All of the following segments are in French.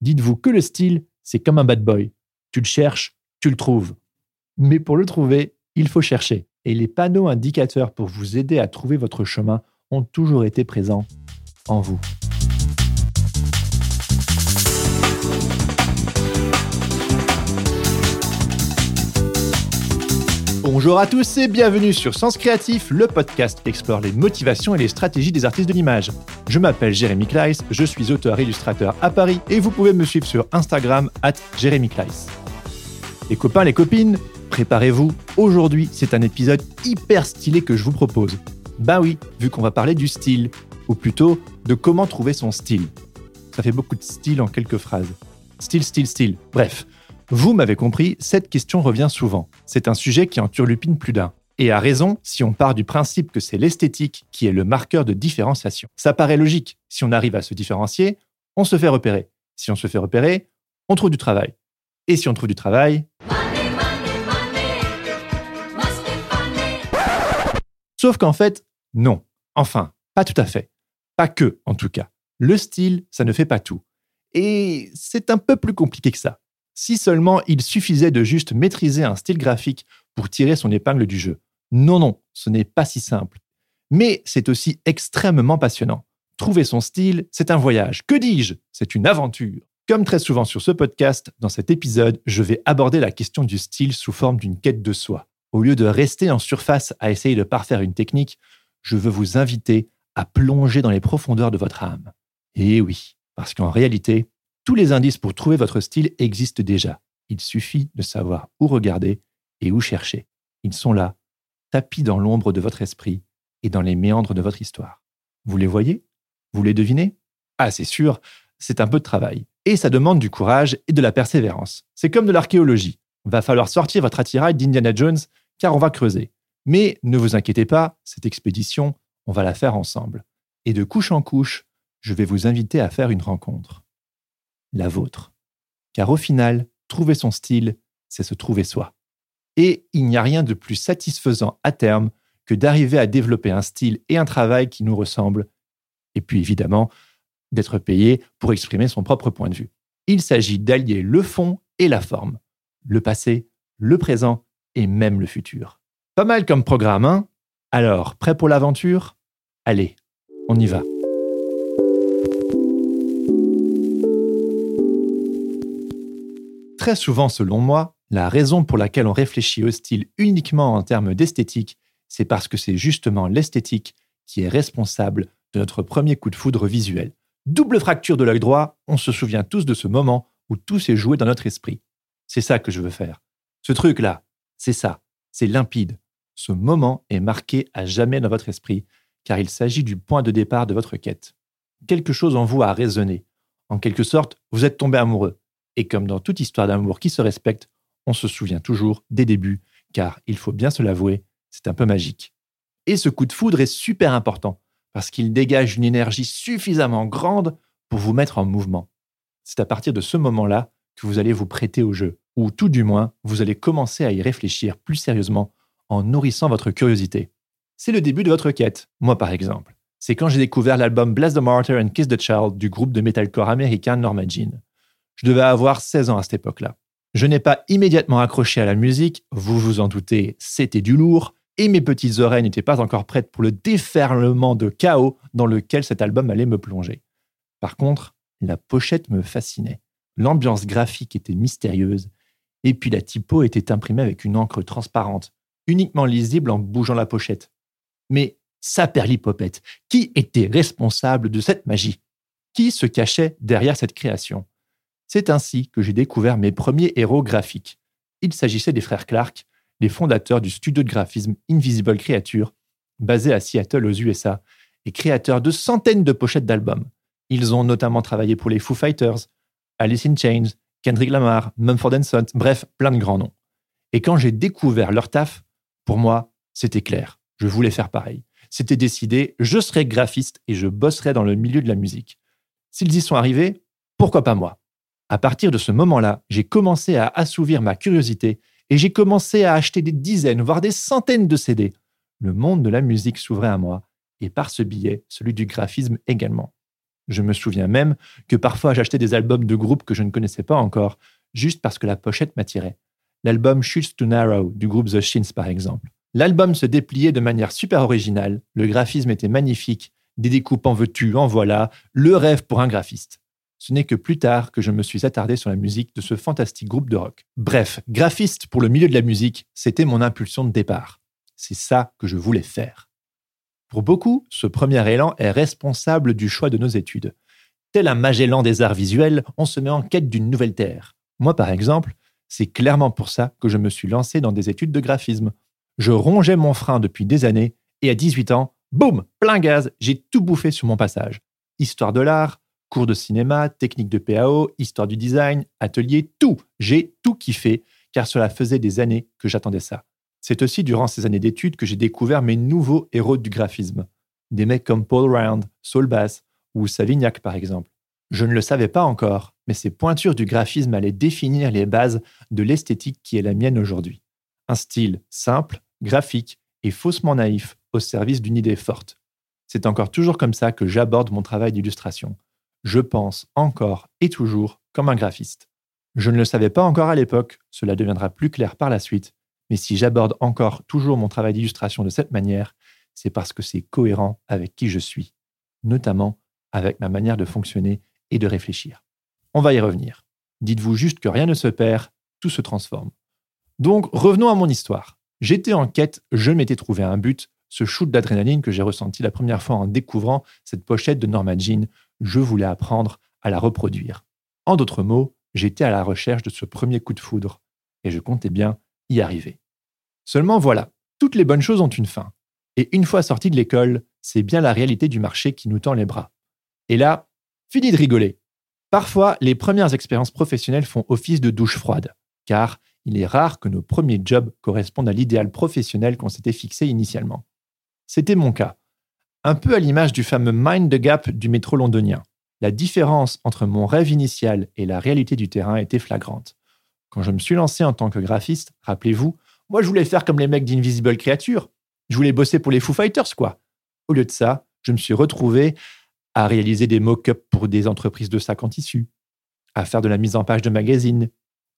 Dites-vous que le style, c'est comme un bad boy. Tu le cherches, tu le trouves. Mais pour le trouver, il faut chercher. Et les panneaux indicateurs pour vous aider à trouver votre chemin ont toujours été présents en vous. Bonjour à tous et bienvenue sur Sens Créatif, le podcast qui explore les motivations et les stratégies des artistes de l'image. Je m'appelle Jérémy Kleiss, je suis auteur-illustrateur à Paris et vous pouvez me suivre sur Instagram at Jérémy Kleiss. Les copains, les copines, préparez-vous. Aujourd'hui, c'est un épisode hyper stylé que je vous propose. Bah oui, vu qu'on va parler du style, ou plutôt de comment trouver son style. Ça fait beaucoup de style en quelques phrases. Style, style, style. Bref, vous m'avez compris, cette question revient souvent. C'est un sujet qui en turlupine plus d'un. Et à raison si on part du principe que c'est l'esthétique qui est le marqueur de différenciation. Ça paraît logique. Si on arrive à se différencier, on se fait repérer. Si on se fait repérer, on trouve du travail. Et si on trouve du travail... Sauf qu'en fait, non. Enfin, pas tout à fait. Pas que, en tout cas. Le style, ça ne fait pas tout. Et c'est un peu plus compliqué que ça. Si seulement il suffisait de juste maîtriser un style graphique pour tirer son épingle du jeu. Non, non, ce n'est pas si simple. Mais c'est aussi extrêmement passionnant. Trouver son style, c'est un voyage. Que dis-je? C'est une aventure. Comme très souvent sur ce podcast, dans cet épisode, je vais aborder la question du style sous forme d'une quête de soi. Au lieu de rester en surface à essayer de parfaire une technique, je veux vous inviter à plonger dans les profondeurs de votre âme. Et oui, parce qu'en réalité, tous les indices pour trouver votre style existent déjà. Il suffit de savoir où regarder et où chercher. Ils sont là, tapis dans l'ombre de votre esprit et dans les méandres de votre histoire. Vous les voyez? Vous les devinez? Ah, c'est sûr, c'est un peu de travail. Et ça demande du courage et de la persévérance. C'est comme de l'archéologie. Va falloir sortir votre attirail d'Indiana Jones car on va creuser. Mais ne vous inquiétez pas, cette expédition, on va la faire ensemble. Et de couche en couche, je vais vous inviter à faire une rencontre. La vôtre. Car au final, trouver son style, c'est se trouver soi. Et il n'y a rien de plus satisfaisant à terme que d'arriver à développer un style et un travail qui nous ressemblent. Et puis évidemment, d'être payé pour exprimer son propre point de vue. Il s'agit d'allier le fond et la forme, le passé, le présent et même le futur. Pas mal comme programme, hein? Alors, prêt pour l'aventure? Allez, on y va. Très souvent, selon moi, la raison pour laquelle on réfléchit au style uniquement en termes d'esthétique, c'est parce que c'est justement l'esthétique qui est responsable de notre premier coup de foudre visuel. Double fracture de l'œil droit, on se souvient tous de ce moment où tout s'est joué dans notre esprit. C'est ça que je veux faire. Ce truc-là, c'est ça, c'est limpide. Ce moment est marqué à jamais dans votre esprit, car il s'agit du point de départ de votre quête. Quelque chose en vous a résonné. En quelque sorte, vous êtes tombé amoureux. Et comme dans toute histoire d'amour qui se respecte, on se souvient toujours des débuts, car il faut bien se l'avouer, c'est un peu magique. Et ce coup de foudre est super important, parce qu'il dégage une énergie suffisamment grande pour vous mettre en mouvement. C'est à partir de ce moment-là que vous allez vous prêter au jeu, ou tout du moins, vous allez commencer à y réfléchir plus sérieusement en nourrissant votre curiosité. C'est le début de votre quête, moi par exemple. C'est quand j'ai découvert l'album Bless the Martyr and Kiss the Child du groupe de metalcore américain Norma Jean. Je devais avoir 16 ans à cette époque-là. Je n'ai pas immédiatement accroché à la musique, vous vous en doutez, c'était du lourd, et mes petites oreilles n'étaient pas encore prêtes pour le déferlement de chaos dans lequel cet album allait me plonger. Par contre, la pochette me fascinait. L'ambiance graphique était mystérieuse, et puis la typo était imprimée avec une encre transparente, uniquement lisible en bougeant la pochette. Mais saperlipopette, qui était responsable de cette magie? Qui se cachait derrière cette création? C'est ainsi que j'ai découvert mes premiers héros graphiques. Il s'agissait des frères Clark, les fondateurs du studio de graphisme Invisible Creature, basé à Seattle aux USA, et créateurs de centaines de pochettes d'albums. Ils ont notamment travaillé pour les Foo Fighters, Alice in Chains, Kendrick Lamar, Mumford Sons, bref, plein de grands noms. Et quand j'ai découvert leur taf, pour moi, c'était clair. Je voulais faire pareil. C'était décidé, je serais graphiste et je bosserais dans le milieu de la musique. S'ils y sont arrivés, pourquoi pas moi? À partir de ce moment-là, j'ai commencé à assouvir ma curiosité et j'ai commencé à acheter des dizaines, voire des centaines de CD. Le monde de la musique s'ouvrait à moi et par ce billet, celui du graphisme également. Je me souviens même que parfois j'achetais des albums de groupes que je ne connaissais pas encore, juste parce que la pochette m'attirait. L'album Shoots to Narrow du groupe The Shins par exemple. L'album se dépliait de manière super originale, le graphisme était magnifique, des découpes en veux-tu, en voilà, le rêve pour un graphiste. Ce n'est que plus tard que je me suis attardé sur la musique de ce fantastique groupe de rock. Bref, graphiste pour le milieu de la musique, c'était mon impulsion de départ. C'est ça que je voulais faire. Pour beaucoup, ce premier élan est responsable du choix de nos études. Tel un Magellan des arts visuels, on se met en quête d'une nouvelle terre. Moi, par exemple, c'est clairement pour ça que je me suis lancé dans des études de graphisme. Je rongeais mon frein depuis des années et à 18 ans, boum, plein gaz, j'ai tout bouffé sur mon passage. Histoire de l'art, cours de cinéma, technique de PAO, histoire du design, atelier, tout. J'ai tout kiffé car cela faisait des années que j'attendais ça. C'est aussi durant ces années d'études que j'ai découvert mes nouveaux héros du graphisme. Des mecs comme Paul Round, Saul Bass ou Savignac par exemple. Je ne le savais pas encore, mais ces pointures du graphisme allaient définir les bases de l'esthétique qui est la mienne aujourd'hui. Un style simple, graphique et faussement naïf au service d'une idée forte. C'est encore toujours comme ça que j'aborde mon travail d'illustration. Je pense encore et toujours comme un graphiste. Je ne le savais pas encore à l'époque, cela deviendra plus clair par la suite, mais si j'aborde encore toujours mon travail d'illustration de cette manière, c'est parce que c'est cohérent avec qui je suis, notamment avec ma manière de fonctionner et de réfléchir. On va y revenir. Dites-vous juste que rien ne se perd, tout se transforme. Donc revenons à mon histoire. J'étais en quête, je m'étais trouvé un but, ce shoot d'adrénaline que j'ai ressenti la première fois en découvrant cette pochette de Norma Jean, je voulais apprendre à la reproduire. En d'autres mots, j'étais à la recherche de ce premier coup de foudre, et je comptais bien y arriver. Seulement voilà, toutes les bonnes choses ont une fin. Et une fois sorti de l'école, c'est bien la réalité du marché qui nous tend les bras. Et là, fini de rigoler. Parfois, les premières expériences professionnelles font office de douche froide, car il est rare que nos premiers jobs correspondent à l'idéal professionnel qu'on s'était fixé initialement. C'était mon cas. Un peu à l'image du fameux Mind the Gap du métro londonien. La différence entre mon rêve initial et la réalité du terrain était flagrante. Quand je me suis lancé en tant que graphiste, rappelez-vous, moi je voulais faire comme les mecs d'Invisible Creature. Je voulais bosser pour les Foo Fighters, quoi. Au lieu de ça, je me suis retrouvé à réaliser des mock-ups pour des entreprises de sacs en tissu, à faire de la mise en page de magazines,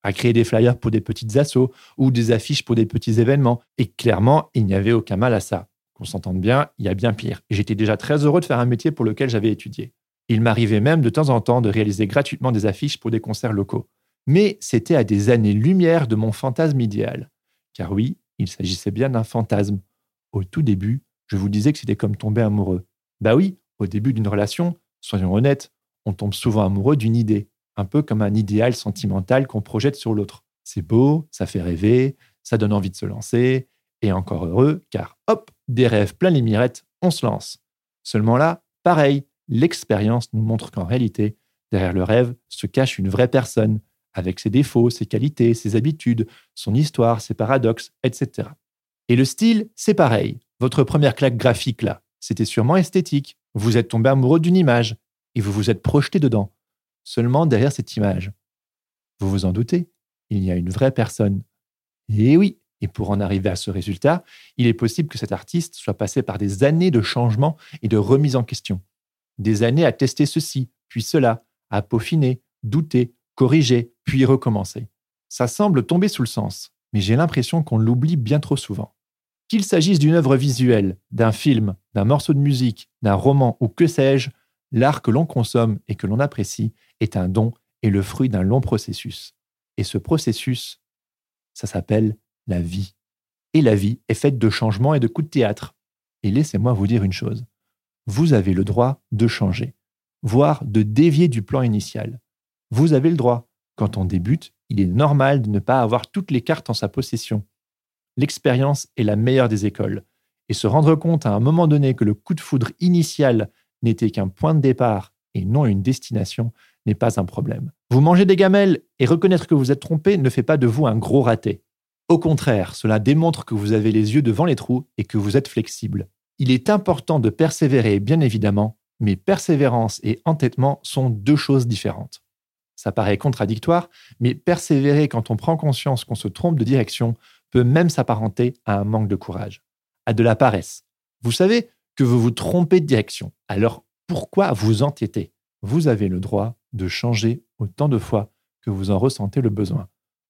à créer des flyers pour des petites assos ou des affiches pour des petits événements. Et clairement, il n'y avait aucun mal à ça. Qu'on s'entende bien, il y a bien pire. J'étais déjà très heureux de faire un métier pour lequel j'avais étudié. Il m'arrivait même de temps en temps de réaliser gratuitement des affiches pour des concerts locaux. Mais c'était à des années-lumière de mon fantasme idéal. Car oui, il s'agissait bien d'un fantasme. Au tout début, je vous disais que c'était comme tomber amoureux. Bah oui, au début d'une relation, soyons honnêtes, on tombe souvent amoureux d'une idée, un peu comme un idéal sentimental qu'on projette sur l'autre. C'est beau, ça fait rêver, ça donne envie de se lancer, et encore heureux, car hop, des rêves plein les mirettes, on se lance. Seulement là, pareil, l'expérience nous montre qu'en réalité, derrière le rêve se cache une vraie personne, avec ses défauts, ses qualités, ses habitudes, son histoire, ses paradoxes, etc. Et le style, c'est pareil. Votre première claque graphique, là, c'était sûrement esthétique. Vous êtes tombé amoureux d'une image et vous vous êtes projeté dedans. Seulement derrière cette image. Vous vous en doutez, il y a une vraie personne. Et oui, et pour en arriver à ce résultat, il est possible que cet artiste soit passé par des années de changement et de remise en question. Des années à tester ceci, puis cela, à peaufiner, douter, corriger, puis recommencer. Ça semble tomber sous le sens, mais j'ai l'impression qu'on l'oublie bien trop souvent. Qu'il s'agisse d'une œuvre visuelle, d'un film, d'un morceau de musique, d'un roman ou que sais-je, l'art que l'on consomme et que l'on apprécie est un don et le fruit d'un long processus. Et ce processus, ça s'appelle la vie. Et la vie est faite de changements et de coups de théâtre. Et laissez-moi vous dire une chose. Vous avez le droit de changer, voire de dévier du plan initial. Vous avez le droit. Quand on débute, il est normal de ne pas avoir toutes les cartes en sa possession. L'expérience est la meilleure des écoles. Et se rendre compte à un moment donné que le coup de foudre initial n'était qu'un point de départ et non une destination n'est pas un problème. Vous mangez des gamelles et reconnaître que vous êtes trompé ne fait pas de vous un gros raté. Au contraire, cela démontre que vous avez les yeux devant les trous et que vous êtes flexible. Il est important de persévérer, bien évidemment, mais persévérance et entêtement sont deux choses différentes. Ça paraît contradictoire, mais persévérer quand on prend conscience qu'on se trompe de direction peut même s'apparenter à un manque de courage, à de la paresse. Vous savez que vous vous trompez de direction, alors pourquoi vous entêter? Vous avez le droit de changer autant de fois que vous en ressentez le besoin.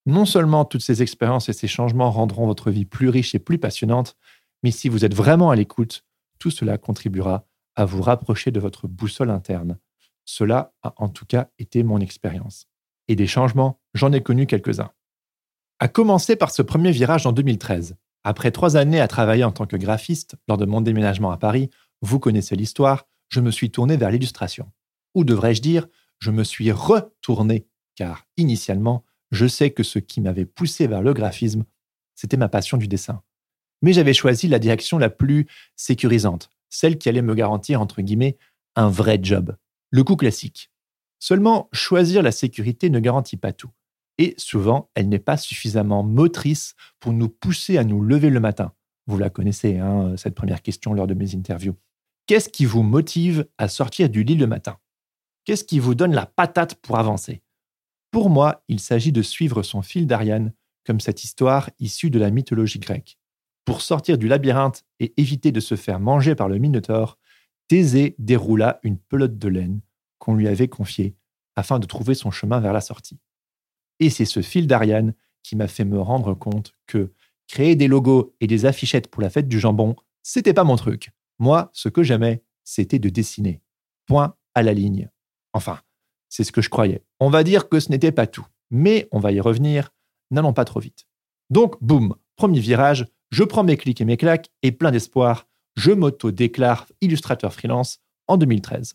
Non seulement toutes ces expériences et ces changements rendront votre vie plus riche et plus passionnante, mais si vous êtes vraiment à l'écoute, tout cela contribuera à vous rapprocher de votre boussole interne. Cela a en tout cas été mon expérience. Et des changements, j'en ai connu quelques-uns. À commencer par ce premier virage en 2013. Après trois années à travailler en tant que graphiste lors de mon déménagement à Paris, vous connaissez l'histoire, je me suis tourné vers l'illustration. Ou devrais-je dire, je me suis retourné, car initialement, je sais que ce qui m'avait poussé vers le graphisme, c'était ma passion du dessin. Mais j'avais choisi la direction la plus sécurisante, celle qui allait me garantir, entre guillemets, un vrai job. Le coup classique. Seulement, choisir la sécurité ne garantit pas tout. Et souvent, elle n'est pas suffisamment motrice pour nous pousser à nous lever le matin. Vous la connaissez, hein, cette première question lors de mes interviews. Qu'est-ce qui vous motive à sortir du lit le matin? Qu'est-ce qui vous donne la patate pour avancer? Pour moi, il s'agit de suivre son fil d'Ariane, comme cette histoire issue de la mythologie grecque. Pour sortir du labyrinthe et éviter de se faire manger par le Minotaure, Thésée déroula une pelote de laine qu'on lui avait confiée afin de trouver son chemin vers la sortie. Et c'est ce fil d'Ariane qui m'a fait me rendre compte que créer des logos et des affichettes pour la fête du jambon, c'était pas mon truc. Moi, ce que j'aimais, c'était de dessiner. Point à la ligne. Enfin, c'est ce que je croyais. On va dire que ce n'était pas tout. Mais on va y revenir, n'allons pas trop vite. Donc, boum, premier virage, je prends mes clics et mes claques et plein d'espoir, je m'auto-déclare illustrateur freelance en 2013.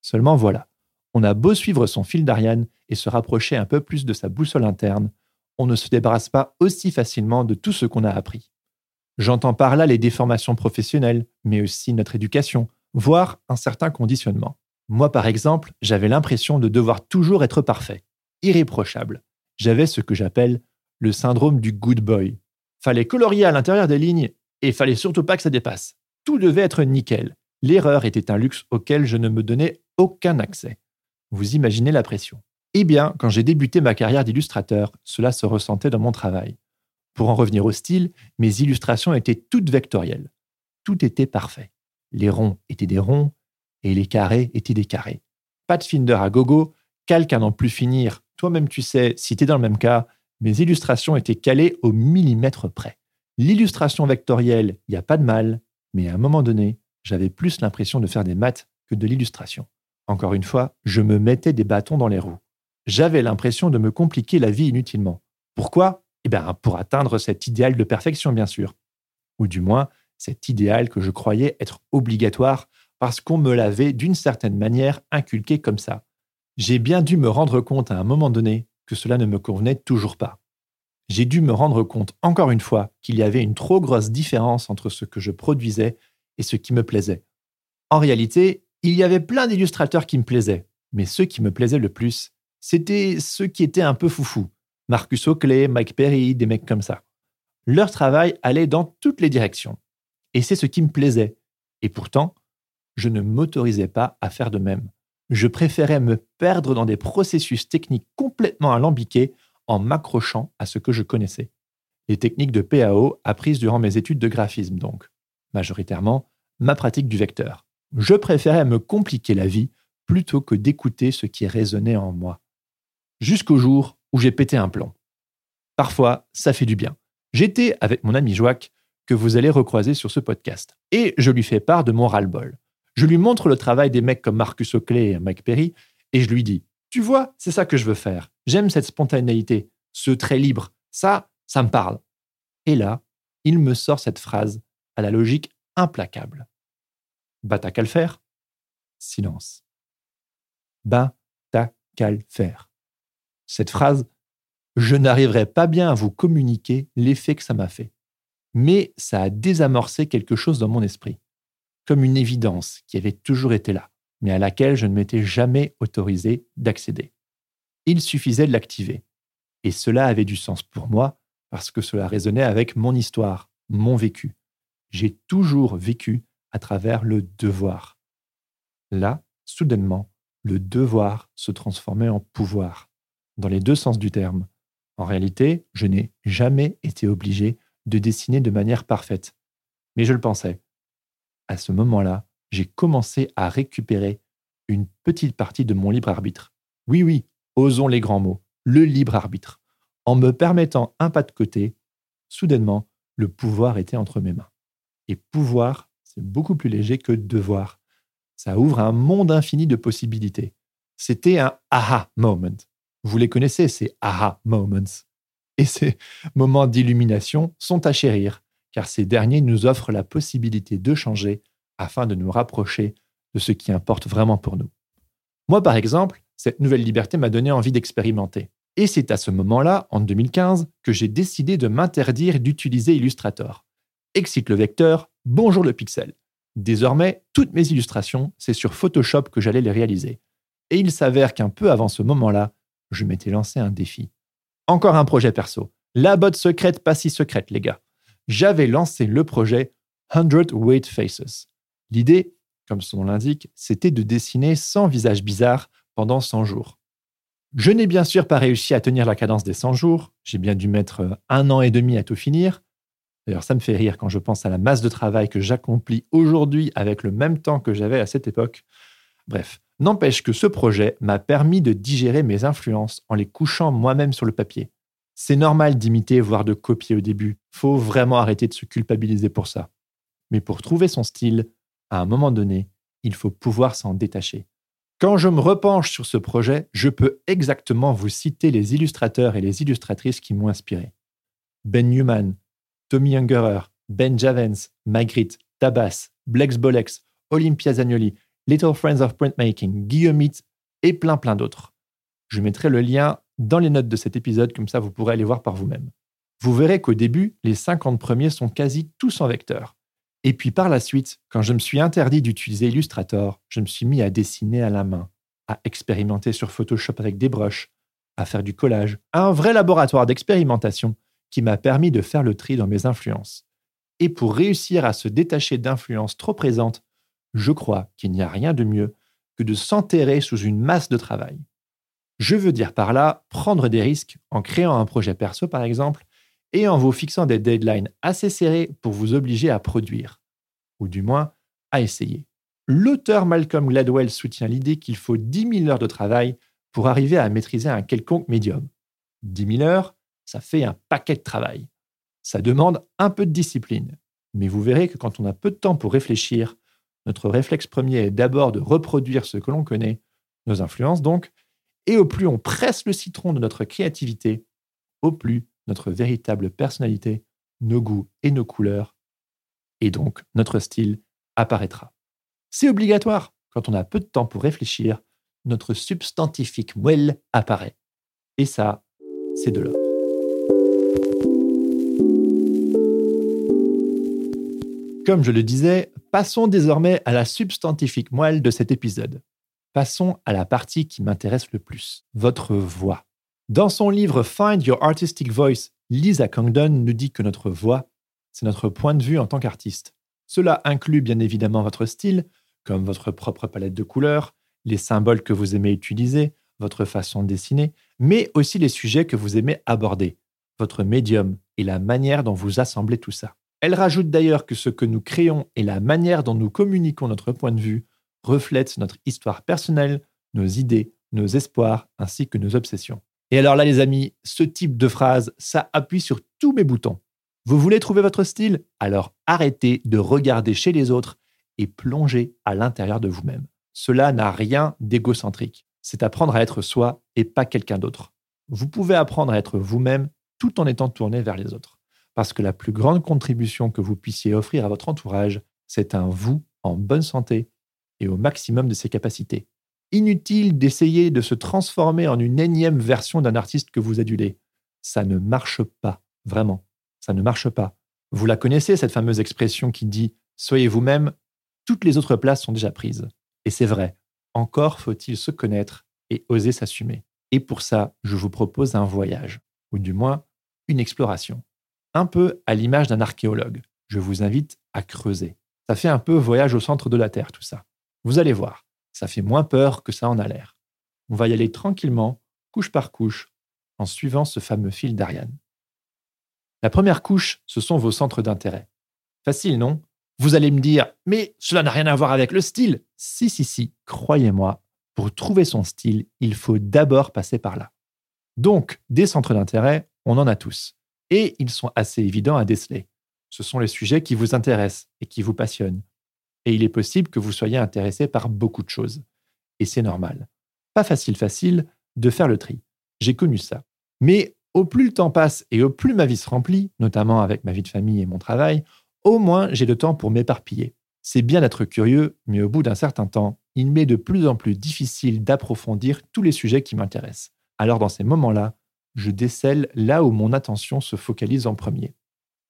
Seulement voilà, on a beau suivre son fil d'Ariane et se rapprocher un peu plus de sa boussole interne, on ne se débarrasse pas aussi facilement de tout ce qu'on a appris. J'entends par là les déformations professionnelles, mais aussi notre éducation, voire un certain conditionnement. Moi, par exemple, j'avais l'impression de devoir toujours être parfait, irréprochable. J'avais ce que j'appelle le syndrome du good boy, Fallait colorier à l'intérieur des lignes et fallait surtout pas que ça dépasse. Tout devait être nickel. L'erreur était un luxe auquel je ne me donnais aucun accès. Vous imaginez la pression. Eh bien, quand j'ai débuté ma carrière d'illustrateur, cela se ressentait dans mon travail. Pour en revenir au style, mes illustrations étaient toutes vectorielles. Tout était parfait. Les ronds étaient des ronds et les carrés étaient des carrés. Pas de Finder à gogo, calque à n'en plus finir. Toi-même, tu sais, si t'es dans le même cas, mes illustrations étaient calées au millimètre près. L'illustration vectorielle, il n'y a pas de mal, mais à un moment donné, j'avais plus l'impression de faire des maths que de l'illustration. Encore une fois, je me mettais des bâtons dans les roues. J'avais l'impression de me compliquer la vie inutilement. Pourquoi? Eh bien, pour atteindre cet idéal de perfection, bien sûr. Ou du moins, cet idéal que je croyais être obligatoire parce qu'on me l'avait d'une certaine manière inculqué comme ça. J'ai bien dû me rendre compte à un moment donné que cela ne me convenait toujours pas. J'ai dû me rendre compte encore une fois qu'il y avait une trop grosse différence entre ce que je produisais et ce qui me plaisait. En réalité, il y avait plein d'illustrateurs qui me plaisaient, mais ceux qui me plaisaient le plus, c'était ceux qui étaient un peu foufous. Marcus Oakley, Mike Perry, des mecs comme ça. Leur travail allait dans toutes les directions. Et c'est ce qui me plaisait. Et pourtant, je ne m'autorisais pas à faire de même je préférais me perdre dans des processus techniques complètement alambiqués en m'accrochant à ce que je connaissais. Les techniques de PAO apprises durant mes études de graphisme donc. Majoritairement, ma pratique du vecteur. Je préférais me compliquer la vie plutôt que d'écouter ce qui résonnait en moi. Jusqu'au jour où j'ai pété un plomb. Parfois, ça fait du bien. J'étais avec mon ami Joaque, que vous allez recroiser sur ce podcast, et je lui fais part de mon ras-le-bol. Je lui montre le travail des mecs comme Marcus Oakley et Mike Perry, et je lui dis Tu vois, c'est ça que je veux faire. J'aime cette spontanéité, ce trait libre. Ça, ça me parle. Et là, il me sort cette phrase à la logique implacable. Bah, t'as qu'à le faire. Silence. Bah, t'as qu'à faire. Cette phrase, je n'arriverai pas bien à vous communiquer l'effet que ça m'a fait. Mais ça a désamorcé quelque chose dans mon esprit comme une évidence qui avait toujours été là. mais à laquelle je ne m'étais jamais autorisé d'accéder. Il suffisait de l'activer. Et cela avait du sens pour moi parce que cela résonnait avec mon histoire, mon vécu. J'ai toujours vécu à travers le devoir. Là, soudainement, le devoir se transformait en pouvoir, dans les deux sens du terme. En réalité, je n'ai jamais été obligé de dessiner de manière parfaite. Mais je le pensais. À ce moment-là, j'ai commencé à récupérer une petite partie de mon libre arbitre. Oui, oui, osons les grands mots, le libre arbitre. En me permettant un pas de côté, soudainement, le pouvoir était entre mes mains. Et pouvoir, c'est beaucoup plus léger que devoir. Ça ouvre un monde infini de possibilités. C'était un aha moment. Vous les connaissez, ces aha moments. Et ces moments d'illumination sont à chérir, car ces derniers nous offrent la possibilité de changer afin de nous rapprocher de ce qui importe vraiment pour nous. Moi, par exemple, cette nouvelle liberté m'a donné envie d'expérimenter. Et c'est à ce moment-là, en 2015, que j'ai décidé de m'interdire d'utiliser Illustrator. Excite le vecteur, bonjour le pixel. Désormais, toutes mes illustrations, c'est sur Photoshop que j'allais les réaliser. Et il s'avère qu'un peu avant ce moment-là, je m'étais lancé un défi. Encore un projet perso. La botte secrète, pas si secrète, les gars. J'avais lancé le projet 100 Weight Faces. L'idée, comme son nom l'indique, c'était de dessiner 100 visages bizarres pendant 100 jours. Je n'ai bien sûr pas réussi à tenir la cadence des 100 jours, j'ai bien dû mettre euh, un an et demi à tout finir. D'ailleurs, ça me fait rire quand je pense à la masse de travail que j'accomplis aujourd'hui avec le même temps que j'avais à cette époque. Bref, n'empêche que ce projet m'a permis de digérer mes influences en les couchant moi-même sur le papier. C'est normal d'imiter, voire de copier au début. Faut vraiment arrêter de se culpabiliser pour ça. Mais pour trouver son style, à un moment donné, il faut pouvoir s'en détacher. Quand je me repenche sur ce projet, je peux exactement vous citer les illustrateurs et les illustratrices qui m'ont inspiré. Ben Newman, Tommy Ungerer, Ben Javens, Magritte, Tabas, Blex Bolex, Olympia Zagnoli, Little Friends of Printmaking, Guillaume et plein plein d'autres. Je mettrai le lien dans les notes de cet épisode, comme ça vous pourrez aller voir par vous-même. Vous verrez qu'au début, les 50 premiers sont quasi tous en vecteur. Et puis par la suite, quand je me suis interdit d'utiliser Illustrator, je me suis mis à dessiner à la main, à expérimenter sur Photoshop avec des brushes, à faire du collage, un vrai laboratoire d'expérimentation qui m'a permis de faire le tri dans mes influences. Et pour réussir à se détacher d'influences trop présentes, je crois qu'il n'y a rien de mieux que de s'enterrer sous une masse de travail. Je veux dire par là prendre des risques en créant un projet perso par exemple et en vous fixant des deadlines assez serrés pour vous obliger à produire, ou du moins à essayer. L'auteur Malcolm Gladwell soutient l'idée qu'il faut 10 000 heures de travail pour arriver à maîtriser un quelconque médium. 10 000 heures, ça fait un paquet de travail. Ça demande un peu de discipline. Mais vous verrez que quand on a peu de temps pour réfléchir, notre réflexe premier est d'abord de reproduire ce que l'on connaît, nos influences donc, et au plus on presse le citron de notre créativité, au plus notre véritable personnalité, nos goûts et nos couleurs, et donc notre style apparaîtra. C'est obligatoire. Quand on a peu de temps pour réfléchir, notre substantifique moelle apparaît. Et ça, c'est de l'or. Comme je le disais, passons désormais à la substantifique moelle de cet épisode. Passons à la partie qui m'intéresse le plus, votre voix. Dans son livre Find Your Artistic Voice, Lisa Congdon nous dit que notre voix, c'est notre point de vue en tant qu'artiste. Cela inclut bien évidemment votre style, comme votre propre palette de couleurs, les symboles que vous aimez utiliser, votre façon de dessiner, mais aussi les sujets que vous aimez aborder, votre médium et la manière dont vous assemblez tout ça. Elle rajoute d'ailleurs que ce que nous créons et la manière dont nous communiquons notre point de vue reflètent notre histoire personnelle, nos idées, nos espoirs ainsi que nos obsessions. Et alors là, les amis, ce type de phrase, ça appuie sur tous mes boutons. Vous voulez trouver votre style? Alors arrêtez de regarder chez les autres et plongez à l'intérieur de vous-même. Cela n'a rien d'égocentrique. C'est apprendre à être soi et pas quelqu'un d'autre. Vous pouvez apprendre à être vous-même tout en étant tourné vers les autres. Parce que la plus grande contribution que vous puissiez offrir à votre entourage, c'est un vous en bonne santé et au maximum de ses capacités. Inutile d'essayer de se transformer en une énième version d'un artiste que vous adulez. Ça ne marche pas, vraiment. Ça ne marche pas. Vous la connaissez, cette fameuse expression qui dit Soyez vous-même, toutes les autres places sont déjà prises. Et c'est vrai, encore faut-il se connaître et oser s'assumer. Et pour ça, je vous propose un voyage, ou du moins une exploration. Un peu à l'image d'un archéologue. Je vous invite à creuser. Ça fait un peu voyage au centre de la Terre, tout ça. Vous allez voir, ça fait moins peur que ça en a l'air. On va y aller tranquillement, couche par couche, en suivant ce fameux fil d'Ariane. La première couche, ce sont vos centres d'intérêt. Facile, non? Vous allez me dire, mais cela n'a rien à voir avec le style. Si, si, si, croyez-moi, pour trouver son style, il faut d'abord passer par là. Donc, des centres d'intérêt, on en a tous. Et ils sont assez évidents à déceler. Ce sont les sujets qui vous intéressent et qui vous passionnent. Et il est possible que vous soyez intéressé par beaucoup de choses. Et c'est normal. Pas facile, facile de faire le tri. J'ai connu ça. Mais au plus le temps passe et au plus ma vie se remplit, notamment avec ma vie de famille et mon travail, au moins j'ai le temps pour m'éparpiller. C'est bien d'être curieux, mais au bout d'un certain temps, il m'est de plus en plus difficile d'approfondir tous les sujets qui m'intéressent. Alors dans ces moments-là, je décèle là où mon attention se focalise en premier.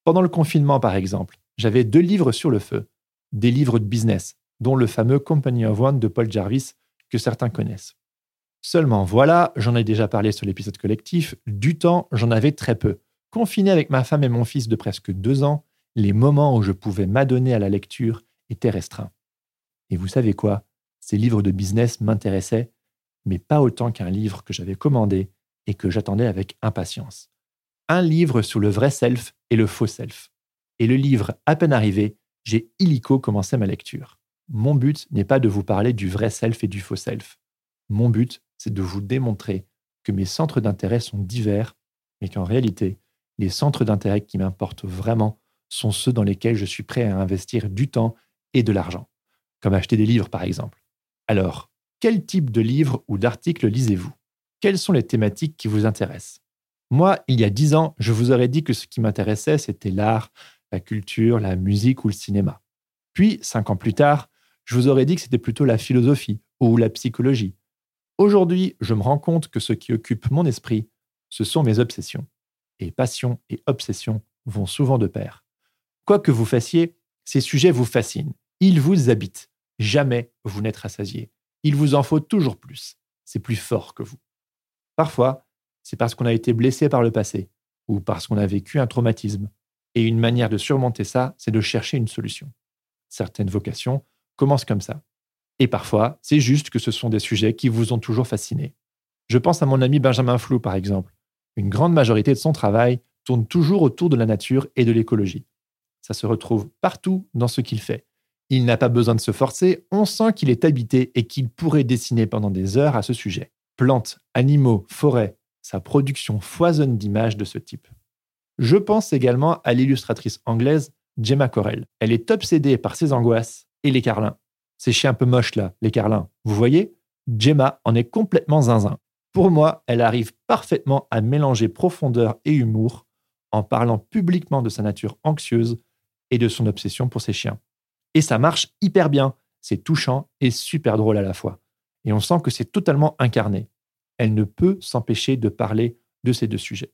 Pendant le confinement, par exemple, j'avais deux livres sur le feu, des livres de business, dont le fameux Company of One de Paul Jarvis, que certains connaissent. Seulement voilà, j'en ai déjà parlé sur l'épisode collectif, du temps, j'en avais très peu. Confiné avec ma femme et mon fils de presque deux ans, les moments où je pouvais m'adonner à la lecture était restreint. Et vous savez quoi? Ces livres de business m'intéressaient, mais pas autant qu'un livre que j'avais commandé et que j'attendais avec impatience. Un livre sur le vrai self et le faux self. Et le livre à peine arrivé, j'ai illico commencé ma lecture. Mon but n'est pas de vous parler du vrai self et du faux self. Mon but, c'est de vous démontrer que mes centres d'intérêt sont divers, mais qu'en réalité, les centres d'intérêt qui m'importent vraiment sont ceux dans lesquels je suis prêt à investir du temps et de l'argent, comme acheter des livres par exemple. Alors, quel type de livres ou d'articles lisez-vous? Quelles sont les thématiques qui vous intéressent? Moi, il y a dix ans, je vous aurais dit que ce qui m'intéressait, c'était l'art, la culture, la musique ou le cinéma. Puis, cinq ans plus tard, je vous aurais dit que c'était plutôt la philosophie ou la psychologie. Aujourd'hui, je me rends compte que ce qui occupe mon esprit, ce sont mes obsessions. Et passion et obsession vont souvent de pair. Quoi que vous fassiez, ces sujets vous fascinent. Ils vous habitent. Jamais vous n'êtes rassasié. Il vous en faut toujours plus. C'est plus fort que vous. Parfois, c'est parce qu'on a été blessé par le passé ou parce qu'on a vécu un traumatisme. Et une manière de surmonter ça, c'est de chercher une solution. Certaines vocations commencent comme ça. Et parfois, c'est juste que ce sont des sujets qui vous ont toujours fasciné. Je pense à mon ami Benjamin Flou, par exemple. Une grande majorité de son travail tourne toujours autour de la nature et de l'écologie. Ça se retrouve partout dans ce qu'il fait. Il n'a pas besoin de se forcer, on sent qu'il est habité et qu'il pourrait dessiner pendant des heures à ce sujet. Plantes, animaux, forêts, sa production foisonne d'images de ce type. Je pense également à l'illustratrice anglaise Gemma Corell. Elle est obsédée par ses angoisses et les carlins. Ces chiens un peu moches là, les carlins. Vous voyez Gemma en est complètement zinzin. Pour moi, elle arrive parfaitement à mélanger profondeur et humour en parlant publiquement de sa nature anxieuse et de son obsession pour ses chiens. Et ça marche hyper bien. C'est touchant et super drôle à la fois. Et on sent que c'est totalement incarné. Elle ne peut s'empêcher de parler de ces deux sujets.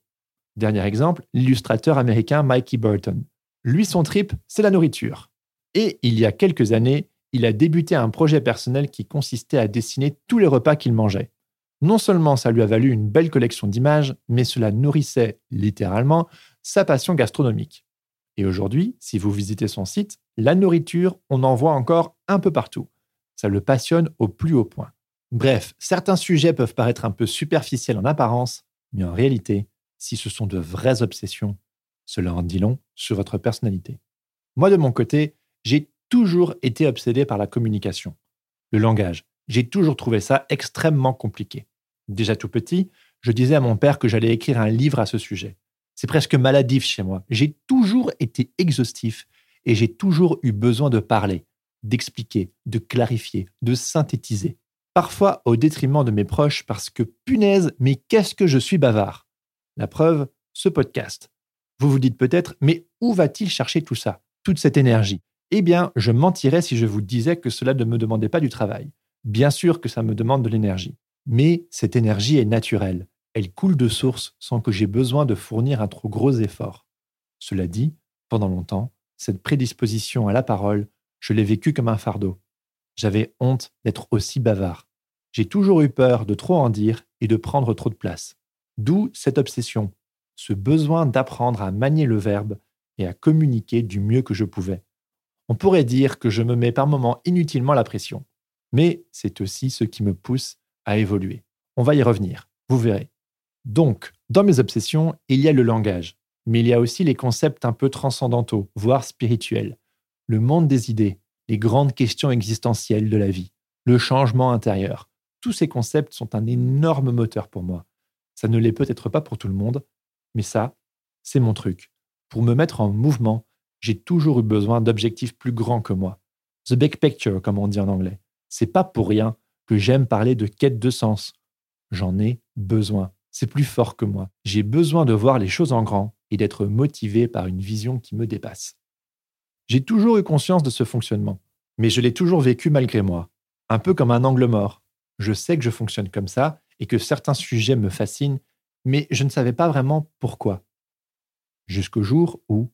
Dernier exemple, l'illustrateur américain Mikey Burton. Lui, son trip, c'est la nourriture. Et il y a quelques années, il a débuté un projet personnel qui consistait à dessiner tous les repas qu'il mangeait. Non seulement ça lui a valu une belle collection d'images, mais cela nourrissait littéralement sa passion gastronomique. Et aujourd'hui, si vous visitez son site, la nourriture, on en voit encore un peu partout. Ça le passionne au plus haut point. Bref, certains sujets peuvent paraître un peu superficiels en apparence, mais en réalité, si ce sont de vraies obsessions, cela en dit long sur votre personnalité. Moi, de mon côté, j'ai toujours été obsédé par la communication, le langage. J'ai toujours trouvé ça extrêmement compliqué. Déjà tout petit, je disais à mon père que j'allais écrire un livre à ce sujet. C'est presque maladif chez moi. J'ai toujours été exhaustif et j'ai toujours eu besoin de parler, d'expliquer, de clarifier, de synthétiser. Parfois au détriment de mes proches parce que punaise, mais qu'est-ce que je suis bavard? La preuve, ce podcast. Vous vous dites peut-être, mais où va-t-il chercher tout ça, toute cette énergie? Eh bien, je mentirais si je vous disais que cela ne me demandait pas du travail. Bien sûr que ça me demande de l'énergie. Mais cette énergie est naturelle. Elle coule de source sans que j'ai besoin de fournir un trop gros effort. Cela dit, pendant longtemps, cette prédisposition à la parole, je l'ai vécue comme un fardeau. J'avais honte d'être aussi bavard. J'ai toujours eu peur de trop en dire et de prendre trop de place. D'où cette obsession, ce besoin d'apprendre à manier le verbe et à communiquer du mieux que je pouvais. On pourrait dire que je me mets par moments inutilement la pression, mais c'est aussi ce qui me pousse à évoluer. On va y revenir, vous verrez. Donc, dans mes obsessions, il y a le langage, mais il y a aussi les concepts un peu transcendantaux, voire spirituels, le monde des idées, les grandes questions existentielles de la vie, le changement intérieur. Tous ces concepts sont un énorme moteur pour moi. Ça ne l'est peut-être pas pour tout le monde, mais ça, c'est mon truc. Pour me mettre en mouvement, j'ai toujours eu besoin d'objectifs plus grands que moi. The big picture, comme on dit en anglais. C'est pas pour rien que j'aime parler de quête de sens. J'en ai besoin. C'est plus fort que moi. J'ai besoin de voir les choses en grand et d'être motivé par une vision qui me dépasse. J'ai toujours eu conscience de ce fonctionnement, mais je l'ai toujours vécu malgré moi, un peu comme un angle mort. Je sais que je fonctionne comme ça et que certains sujets me fascinent, mais je ne savais pas vraiment pourquoi. Jusqu'au jour où,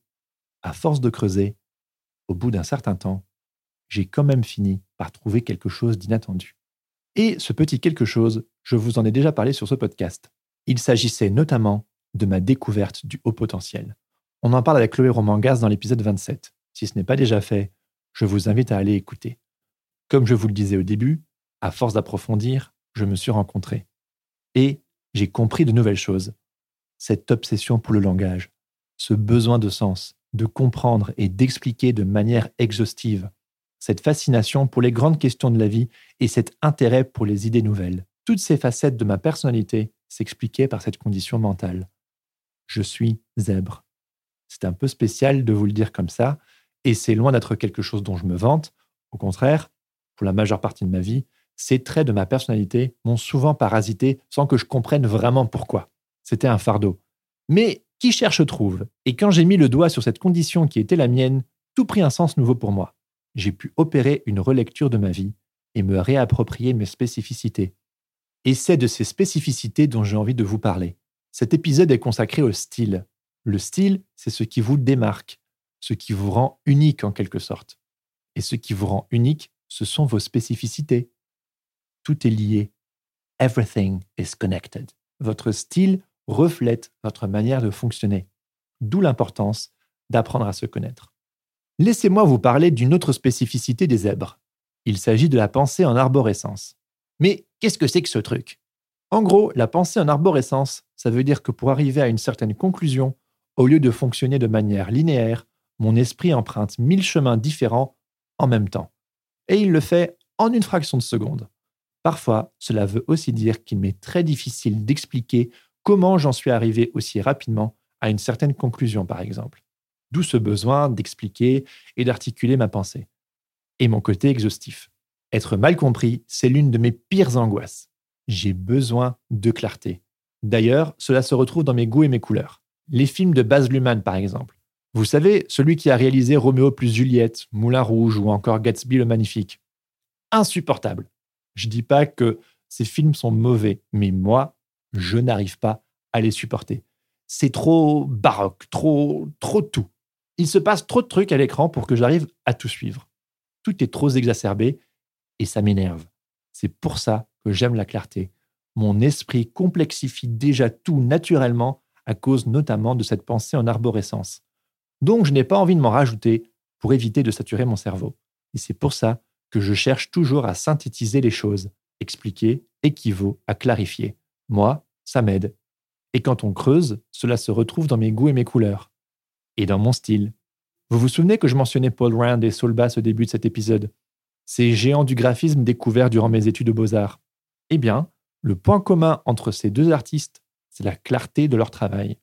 à force de creuser, au bout d'un certain temps, j'ai quand même fini par trouver quelque chose d'inattendu. Et ce petit quelque chose, je vous en ai déjà parlé sur ce podcast. Il s'agissait notamment de ma découverte du haut potentiel. On en parle avec Chloé Romangas dans l'épisode 27. Si ce n'est pas déjà fait, je vous invite à aller écouter. Comme je vous le disais au début, à force d'approfondir, je me suis rencontré. Et j'ai compris de nouvelles choses. Cette obsession pour le langage, ce besoin de sens, de comprendre et d'expliquer de manière exhaustive, cette fascination pour les grandes questions de la vie et cet intérêt pour les idées nouvelles. Toutes ces facettes de ma personnalité s'expliquaient par cette condition mentale. Je suis zèbre. C'est un peu spécial de vous le dire comme ça, et c'est loin d'être quelque chose dont je me vante. Au contraire, pour la majeure partie de ma vie, ces traits de ma personnalité m'ont souvent parasité sans que je comprenne vraiment pourquoi. C'était un fardeau. Mais qui cherche trouve, et quand j'ai mis le doigt sur cette condition qui était la mienne, tout prit un sens nouveau pour moi. J'ai pu opérer une relecture de ma vie et me réapproprier mes spécificités. Et c'est de ces spécificités dont j'ai envie de vous parler. Cet épisode est consacré au style. Le style, c'est ce qui vous démarque, ce qui vous rend unique en quelque sorte. Et ce qui vous rend unique, ce sont vos spécificités. Tout est lié. Everything is connected. Votre style reflète votre manière de fonctionner. D'où l'importance d'apprendre à se connaître. Laissez-moi vous parler d'une autre spécificité des zèbres. Il s'agit de la pensée en arborescence. Mais qu'est-ce que c'est que ce truc? En gros, la pensée en arborescence, ça veut dire que pour arriver à une certaine conclusion, au lieu de fonctionner de manière linéaire, mon esprit emprunte mille chemins différents en même temps. Et il le fait en une fraction de seconde. Parfois, cela veut aussi dire qu'il m'est très difficile d'expliquer comment j'en suis arrivé aussi rapidement à une certaine conclusion, par exemple. D'où ce besoin d'expliquer et d'articuler ma pensée. Et mon côté exhaustif. Être mal compris, c'est l'une de mes pires angoisses. J'ai besoin de clarté. D'ailleurs, cela se retrouve dans mes goûts et mes couleurs. Les films de Baz Luhrmann, par exemple. Vous savez, celui qui a réalisé Roméo plus Juliette, Moulin Rouge ou encore Gatsby le Magnifique. Insupportable. Je dis pas que ces films sont mauvais, mais moi, je n'arrive pas à les supporter. C'est trop baroque, trop, trop tout. Il se passe trop de trucs à l'écran pour que j'arrive à tout suivre. Tout est trop exacerbé et ça m'énerve. C'est pour ça que j'aime la clarté. Mon esprit complexifie déjà tout naturellement à cause notamment de cette pensée en arborescence. Donc je n'ai pas envie de m'en rajouter pour éviter de saturer mon cerveau. Et c'est pour ça que je cherche toujours à synthétiser les choses. Expliquer équivaut à clarifier. Moi, ça m'aide. Et quand on creuse, cela se retrouve dans mes goûts et mes couleurs. Et dans mon style. Vous vous souvenez que je mentionnais Paul Rand et Saul Bass au début de cet épisode? Ces géants du graphisme découverts durant mes études de beaux-arts. Eh bien, le point commun entre ces deux artistes, c'est la clarté de leur travail.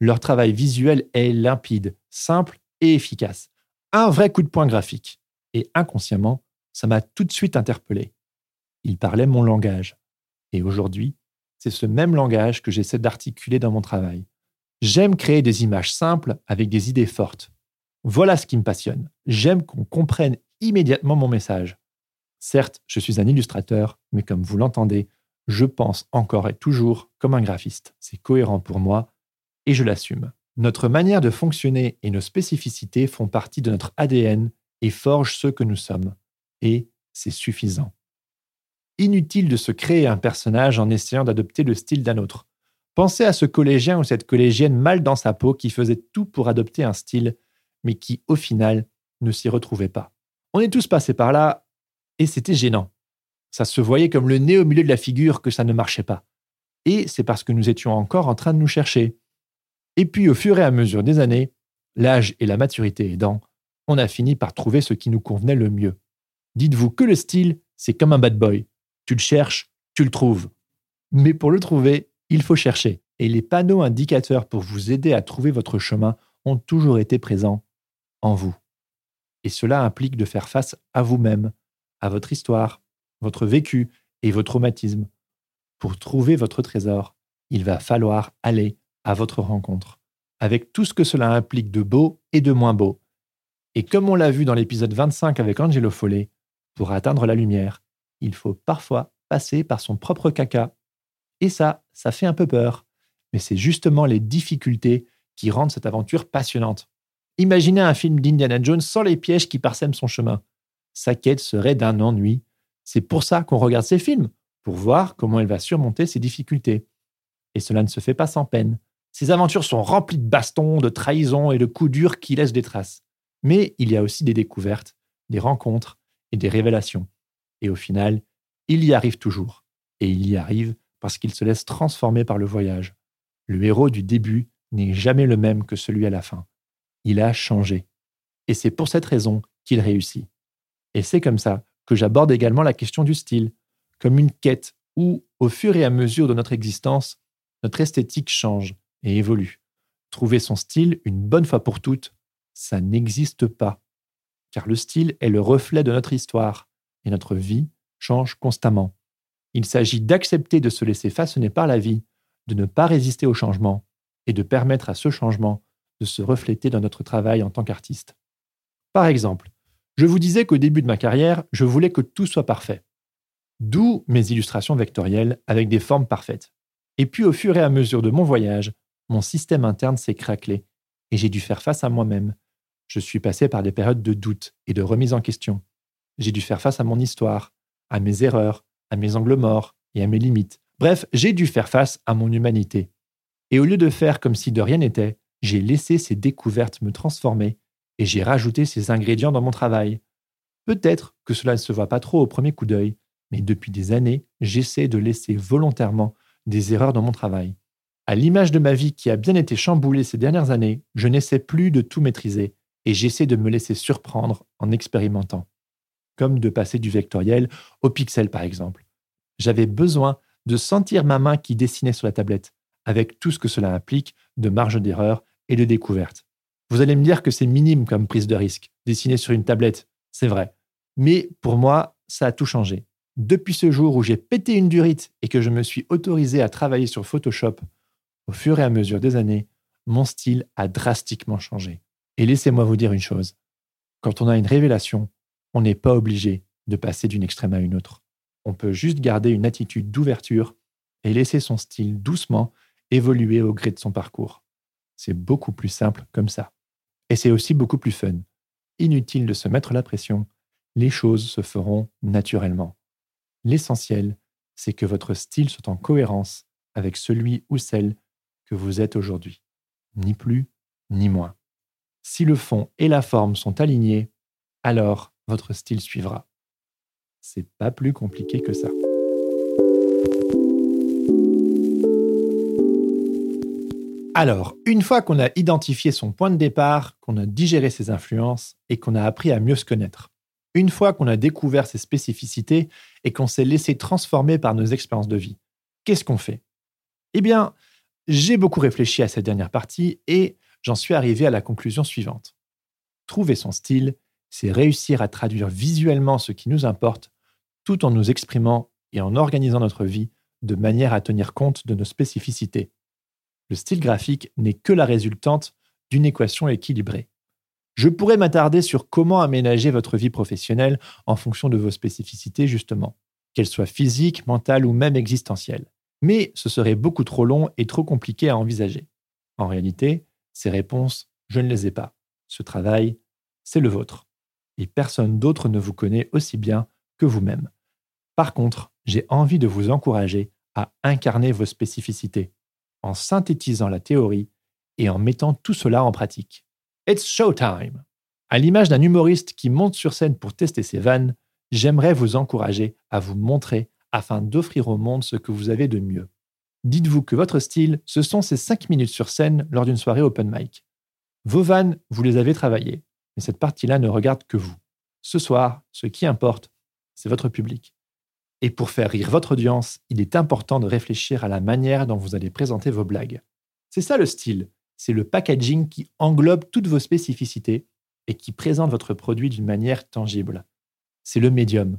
Leur travail visuel est limpide, simple et efficace. Un vrai coup de poing graphique. Et inconsciemment, ça m'a tout de suite interpellé. Ils parlaient mon langage. Et aujourd'hui, c'est ce même langage que j'essaie d'articuler dans mon travail. J'aime créer des images simples avec des idées fortes. Voilà ce qui me passionne. J'aime qu'on comprenne immédiatement mon message. Certes, je suis un illustrateur, mais comme vous l'entendez, je pense encore et toujours comme un graphiste. C'est cohérent pour moi et je l'assume. Notre manière de fonctionner et nos spécificités font partie de notre ADN et forgent ce que nous sommes. Et c'est suffisant. Inutile de se créer un personnage en essayant d'adopter le style d'un autre. Pensez à ce collégien ou cette collégienne mal dans sa peau qui faisait tout pour adopter un style, mais qui, au final, ne s'y retrouvait pas. On est tous passés par là, et c'était gênant. Ça se voyait comme le nez au milieu de la figure que ça ne marchait pas. Et c'est parce que nous étions encore en train de nous chercher. Et puis, au fur et à mesure des années, l'âge et la maturité aidant, on a fini par trouver ce qui nous convenait le mieux. Dites-vous que le style, c'est comme un bad boy. Tu le cherches, tu le trouves. Mais pour le trouver, il faut chercher. Et les panneaux indicateurs pour vous aider à trouver votre chemin ont toujours été présents en vous. Et cela implique de faire face à vous-même, à votre histoire, votre vécu et vos traumatismes. Pour trouver votre trésor, il va falloir aller à votre rencontre, avec tout ce que cela implique de beau et de moins beau. Et comme on l'a vu dans l'épisode 25 avec Angelo Follet, pour atteindre la lumière, il faut parfois passer par son propre caca. Et ça, ça fait un peu peur. Mais c'est justement les difficultés qui rendent cette aventure passionnante. Imaginez un film d'Indiana Jones sans les pièges qui parsèment son chemin. Sa quête serait d'un ennui. C'est pour ça qu'on regarde ces films, pour voir comment elle va surmonter ses difficultés. Et cela ne se fait pas sans peine. Ces aventures sont remplies de bastons, de trahisons et de coups durs qui laissent des traces. Mais il y a aussi des découvertes, des rencontres et des révélations. Et au final, il y arrive toujours. Et il y arrive parce qu'il se laisse transformer par le voyage. Le héros du début n'est jamais le même que celui à la fin. Il a changé. Et c'est pour cette raison qu'il réussit. Et c'est comme ça que j'aborde également la question du style, comme une quête où, au fur et à mesure de notre existence, notre esthétique change et évolue. Trouver son style une bonne fois pour toutes, ça n'existe pas. Car le style est le reflet de notre histoire, et notre vie change constamment. Il s'agit d'accepter de se laisser façonner par la vie, de ne pas résister au changement, et de permettre à ce changement de se refléter dans notre travail en tant qu'artiste. Par exemple, je vous disais qu'au début de ma carrière, je voulais que tout soit parfait. D'où mes illustrations vectorielles avec des formes parfaites. Et puis au fur et à mesure de mon voyage, mon système interne s'est craquelé et j'ai dû faire face à moi-même. Je suis passé par des périodes de doute et de remise en question. J'ai dû faire face à mon histoire, à mes erreurs, à mes angles morts et à mes limites. Bref, j'ai dû faire face à mon humanité. Et au lieu de faire comme si de rien n'était, j'ai laissé ces découvertes me transformer et j'ai rajouté ces ingrédients dans mon travail. Peut-être que cela ne se voit pas trop au premier coup d'œil, mais depuis des années, j'essaie de laisser volontairement des erreurs dans mon travail. À l'image de ma vie qui a bien été chamboulée ces dernières années, je n'essaie plus de tout maîtriser et j'essaie de me laisser surprendre en expérimentant. Comme de passer du vectoriel au pixel par exemple. J'avais besoin de sentir ma main qui dessinait sur la tablette, avec tout ce que cela implique de marge d'erreur et de découverte. Vous allez me dire que c'est minime comme prise de risque, dessiner sur une tablette, c'est vrai. Mais pour moi, ça a tout changé. Depuis ce jour où j'ai pété une durite et que je me suis autorisé à travailler sur Photoshop, au fur et à mesure des années, mon style a drastiquement changé. Et laissez-moi vous dire une chose. Quand on a une révélation, on n'est pas obligé de passer d'une extrême à une autre. On peut juste garder une attitude d'ouverture et laisser son style doucement évoluer au gré de son parcours. C'est beaucoup plus simple comme ça. Et c'est aussi beaucoup plus fun. Inutile de se mettre la pression, les choses se feront naturellement. L'essentiel, c'est que votre style soit en cohérence avec celui ou celle que vous êtes aujourd'hui. Ni plus, ni moins. Si le fond et la forme sont alignés, alors votre style suivra. C'est pas plus compliqué que ça. Alors, une fois qu'on a identifié son point de départ, qu'on a digéré ses influences et qu'on a appris à mieux se connaître, une fois qu'on a découvert ses spécificités et qu'on s'est laissé transformer par nos expériences de vie, qu'est-ce qu'on fait? Eh bien, j'ai beaucoup réfléchi à cette dernière partie et j'en suis arrivé à la conclusion suivante. Trouver son style, c'est réussir à traduire visuellement ce qui nous importe tout en nous exprimant et en organisant notre vie de manière à tenir compte de nos spécificités le style graphique n'est que la résultante d'une équation équilibrée. Je pourrais m'attarder sur comment aménager votre vie professionnelle en fonction de vos spécificités, justement, qu'elles soient physiques, mentales ou même existentielles. Mais ce serait beaucoup trop long et trop compliqué à envisager. En réalité, ces réponses, je ne les ai pas. Ce travail, c'est le vôtre. Et personne d'autre ne vous connaît aussi bien que vous-même. Par contre, j'ai envie de vous encourager à incarner vos spécificités en synthétisant la théorie et en mettant tout cela en pratique. It's showtime! À l'image d'un humoriste qui monte sur scène pour tester ses vannes, j'aimerais vous encourager à vous montrer afin d'offrir au monde ce que vous avez de mieux. Dites-vous que votre style, ce sont ces 5 minutes sur scène lors d'une soirée open mic. Vos vannes, vous les avez travaillées, mais cette partie-là ne regarde que vous. Ce soir, ce qui importe, c'est votre public. Et pour faire rire votre audience, il est important de réfléchir à la manière dont vous allez présenter vos blagues. C'est ça le style, c'est le packaging qui englobe toutes vos spécificités et qui présente votre produit d'une manière tangible. C'est le médium.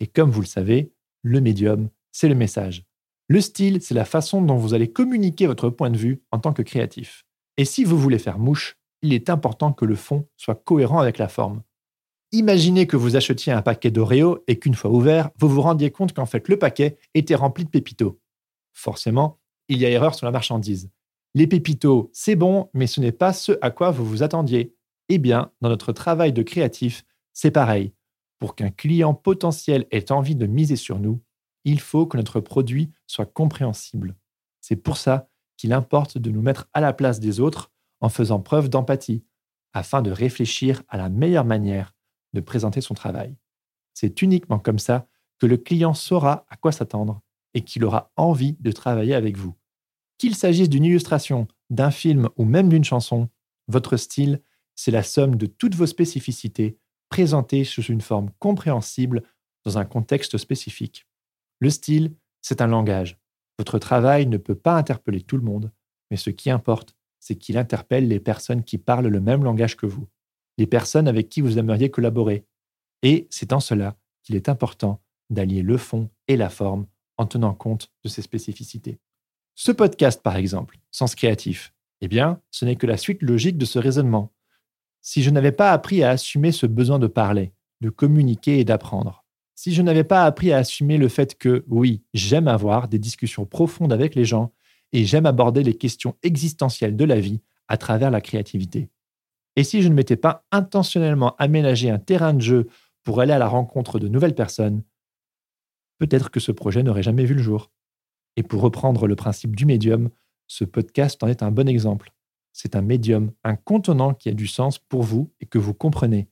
Et comme vous le savez, le médium, c'est le message. Le style, c'est la façon dont vous allez communiquer votre point de vue en tant que créatif. Et si vous voulez faire mouche, il est important que le fond soit cohérent avec la forme. Imaginez que vous achetiez un paquet d'Oreo et qu'une fois ouvert, vous vous rendiez compte qu'en fait le paquet était rempli de pépitos. Forcément, il y a erreur sur la marchandise. Les pépitos, c'est bon, mais ce n'est pas ce à quoi vous vous attendiez. Eh bien, dans notre travail de créatif, c'est pareil. Pour qu'un client potentiel ait envie de miser sur nous, il faut que notre produit soit compréhensible. C'est pour ça qu'il importe de nous mettre à la place des autres en faisant preuve d'empathie, afin de réfléchir à la meilleure manière de présenter son travail. C'est uniquement comme ça que le client saura à quoi s'attendre et qu'il aura envie de travailler avec vous. Qu'il s'agisse d'une illustration, d'un film ou même d'une chanson, votre style, c'est la somme de toutes vos spécificités présentées sous une forme compréhensible dans un contexte spécifique. Le style, c'est un langage. Votre travail ne peut pas interpeller tout le monde, mais ce qui importe, c'est qu'il interpelle les personnes qui parlent le même langage que vous, les personnes avec qui vous aimeriez collaborer. Et c'est en cela qu'il est important d'allier le fond et la forme en tenant compte de ces spécificités. Ce podcast, par exemple, Sens créatif, eh bien, ce n'est que la suite logique de ce raisonnement. Si je n'avais pas appris à assumer ce besoin de parler, de communiquer et d'apprendre, si je n'avais pas appris à assumer le fait que, oui, j'aime avoir des discussions profondes avec les gens et j'aime aborder les questions existentielles de la vie à travers la créativité. Et si je ne m'étais pas intentionnellement aménagé un terrain de jeu pour aller à la rencontre de nouvelles personnes, peut-être que ce projet n'aurait jamais vu le jour. Et pour reprendre le principe du médium, ce podcast en est un bon exemple. C'est un médium, un contenant qui a du sens pour vous et que vous comprenez.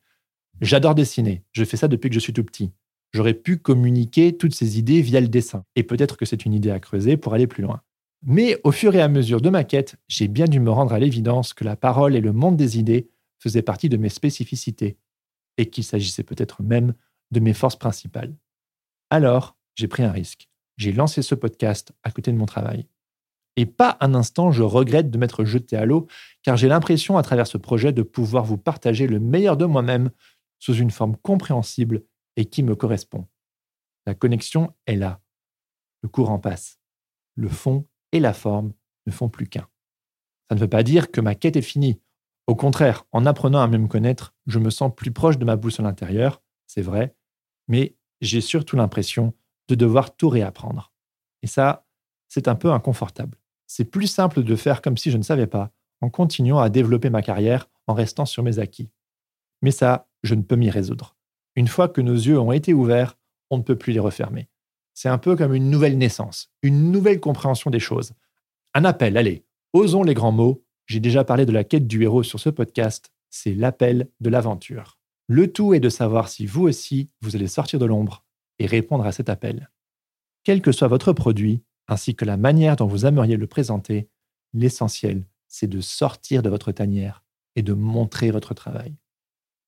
J'adore dessiner, je fais ça depuis que je suis tout petit. J'aurais pu communiquer toutes ces idées via le dessin, et peut-être que c'est une idée à creuser pour aller plus loin. Mais au fur et à mesure de ma quête, j'ai bien dû me rendre à l'évidence que la parole et le monde des idées faisaient partie de mes spécificités, et qu'il s'agissait peut-être même de mes forces principales. Alors, j'ai pris un risque j'ai lancé ce podcast à côté de mon travail. Et pas un instant, je regrette de m'être jeté à l'eau, car j'ai l'impression à travers ce projet de pouvoir vous partager le meilleur de moi-même sous une forme compréhensible et qui me correspond. La connexion est là. Le courant passe. Le fond et la forme ne font plus qu'un. Ça ne veut pas dire que ma quête est finie. Au contraire, en apprenant à me connaître, je me sens plus proche de ma boussole intérieure, c'est vrai, mais j'ai surtout l'impression de devoir tout réapprendre. Et ça, c'est un peu inconfortable. C'est plus simple de faire comme si je ne savais pas, en continuant à développer ma carrière en restant sur mes acquis. Mais ça, je ne peux m'y résoudre. Une fois que nos yeux ont été ouverts, on ne peut plus les refermer. C'est un peu comme une nouvelle naissance, une nouvelle compréhension des choses. Un appel, allez, osons les grands mots. J'ai déjà parlé de la quête du héros sur ce podcast, c'est l'appel de l'aventure. Le tout est de savoir si vous aussi, vous allez sortir de l'ombre et répondre à cet appel. Quel que soit votre produit, ainsi que la manière dont vous aimeriez le présenter, l'essentiel, c'est de sortir de votre tanière et de montrer votre travail.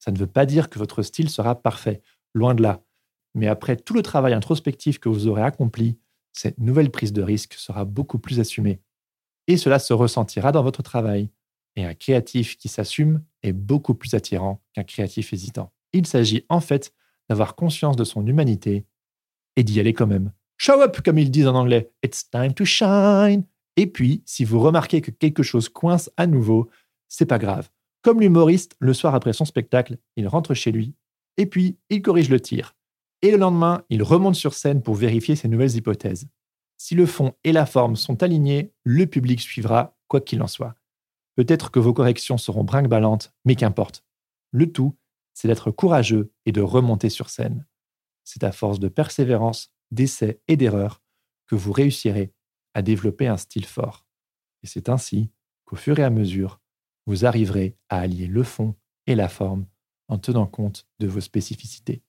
Ça ne veut pas dire que votre style sera parfait, loin de là. Mais après tout le travail introspectif que vous aurez accompli, cette nouvelle prise de risque sera beaucoup plus assumée. Et cela se ressentira dans votre travail. Et un créatif qui s'assume est beaucoup plus attirant qu'un créatif hésitant. Il s'agit en fait d'avoir conscience de son humanité et d'y aller quand même. Show up, comme ils disent en anglais. It's time to shine. Et puis, si vous remarquez que quelque chose coince à nouveau, c'est pas grave. Comme l'humoriste, le soir après son spectacle, il rentre chez lui et puis il corrige le tir. Et le lendemain, il remonte sur scène pour vérifier ses nouvelles hypothèses. Si le fond et la forme sont alignés, le public suivra, quoi qu'il en soit. Peut-être que vos corrections seront brinque-ballantes, mais qu'importe. Le tout, c'est d'être courageux et de remonter sur scène. c'est à force de persévérance, d'essais et d'erreurs que vous réussirez à développer un style fort. Et c'est ainsi qu'au fur et à mesure, vous arriverez à allier le fond et la forme en tenant compte de vos spécificités.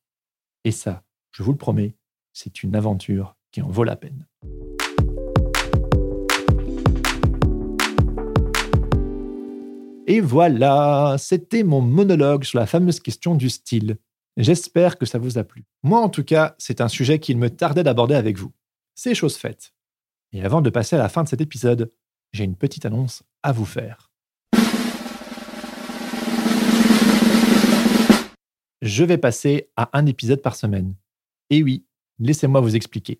Et ça, je vous le promets, c'est une aventure qui en vaut la peine. Et voilà, c'était mon monologue sur la fameuse question du style. J'espère que ça vous a plu. Moi, en tout cas, c'est un sujet qu'il me tardait d'aborder avec vous. C'est chose faite. Et avant de passer à la fin de cet épisode, j'ai une petite annonce à vous faire. Je vais passer à un épisode par semaine. Et oui, laissez-moi vous expliquer.